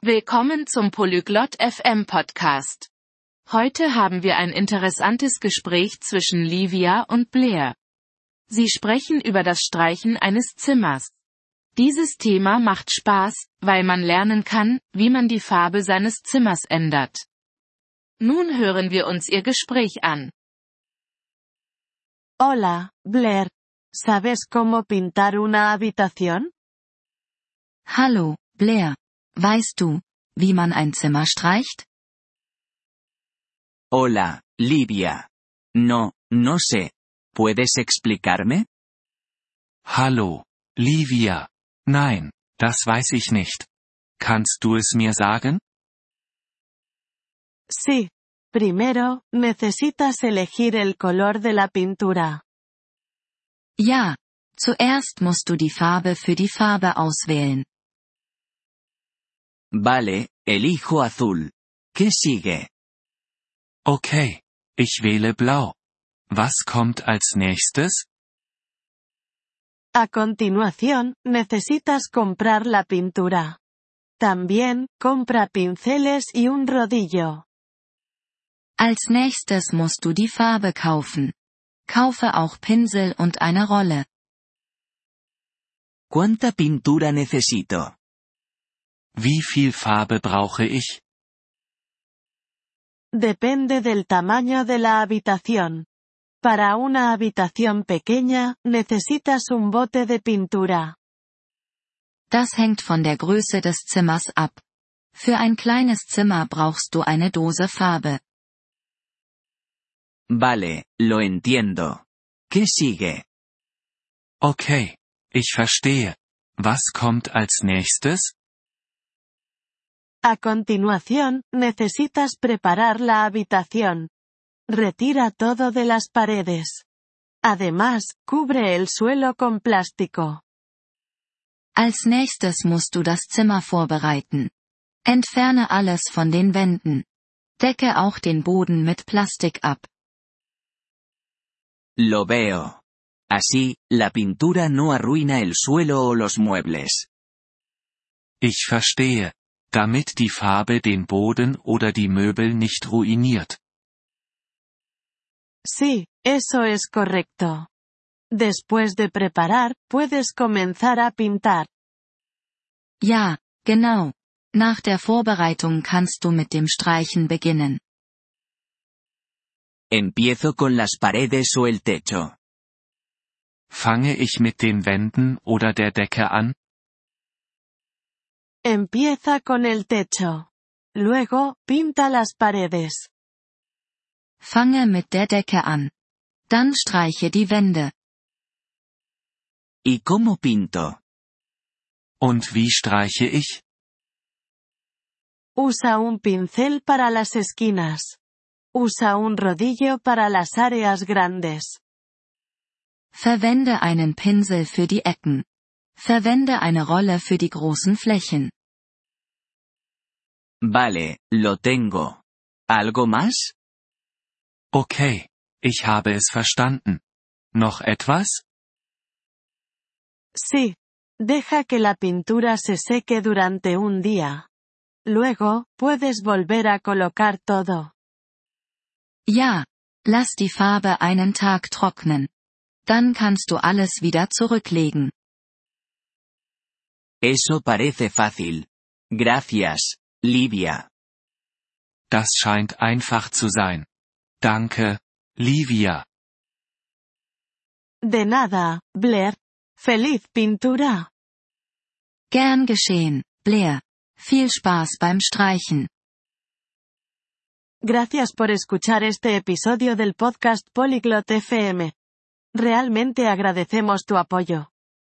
Willkommen zum Polyglot FM Podcast. Heute haben wir ein interessantes Gespräch zwischen Livia und Blair. Sie sprechen über das Streichen eines Zimmers. Dieses Thema macht Spaß, weil man lernen kann, wie man die Farbe seines Zimmers ändert. Nun hören wir uns ihr Gespräch an. Hola, Blair. ¿Sabes cómo pintar una habitación? Hallo, Blair. Weißt du, wie man ein Zimmer streicht? Hola, Livia. No, no sé. ¿Puedes explicarme? Hallo, Livia. Nein, das weiß ich nicht. Kannst du es mir sagen? Sí. Primero, necesitas elegir el color de la pintura. Ja. Zuerst musst du die Farbe für die Farbe auswählen. Vale, elijo azul. ¿Qué sigue? Okay. Ich wähle blau. Was kommt als nächstes? A continuación, necesitas comprar la pintura. También, compra pinceles y un rodillo. Als nächstes musst du die Farbe kaufen. Kaufe auch Pinsel und eine Rolle. ¿Cuánta pintura necesito? Wie viel Farbe brauche ich? Depende del tamaño de la habitación. Para una habitación pequeña, necesitas un bote de pintura. Das hängt von der Größe des Zimmers ab. Für ein kleines Zimmer brauchst du eine Dose Farbe. Vale, lo entiendo. ¿Qué sigue? Okay. Ich verstehe. Was kommt als nächstes? A continuación, necesitas preparar la habitación. Retira todo de las paredes. Además, cubre el suelo con plástico. Als nächstes musst du das Zimmer vorbereiten. Entferne alles von den Wänden. Decke auch den Boden mit Plastik ab. Lo veo. Así, la pintura no arruina el suelo o los muebles. Ich verstehe. Damit die Farbe den Boden oder die Möbel nicht ruiniert. Sí, eso es correcto. Después de preparar, puedes comenzar a pintar. Ja, genau. Nach der Vorbereitung kannst du mit dem Streichen beginnen. Empiezo con las paredes o el techo. Fange ich mit den Wänden oder der Decke an? Empieza con el techo. Luego, pinta las paredes. Fange mit der Decke an. Dann streiche die Wände. ¿Y cómo pinto? Und wie streiche ich? Usa un pincel para las esquinas. Usa un rodillo para las áreas grandes. Verwende einen Pinsel für die Ecken. Verwende eine Rolle für die großen Flächen. Vale, lo tengo. ¿Algo más? Okay. Ich habe es verstanden. Noch etwas? Sí. Deja que la pintura se seque durante un día. Luego, puedes volver a colocar todo. Ja. Lass die Farbe einen Tag trocknen. Dann kannst du alles wieder zurücklegen. Eso parece fácil. Gracias, Livia. Das scheint einfach zu sein. Danke, Livia. De nada, Blair. Feliz pintura. Gern geschehen, Blair. Viel Spaß beim Streichen. Gracias por escuchar este episodio del podcast Polyglot FM. Realmente agradecemos tu apoyo.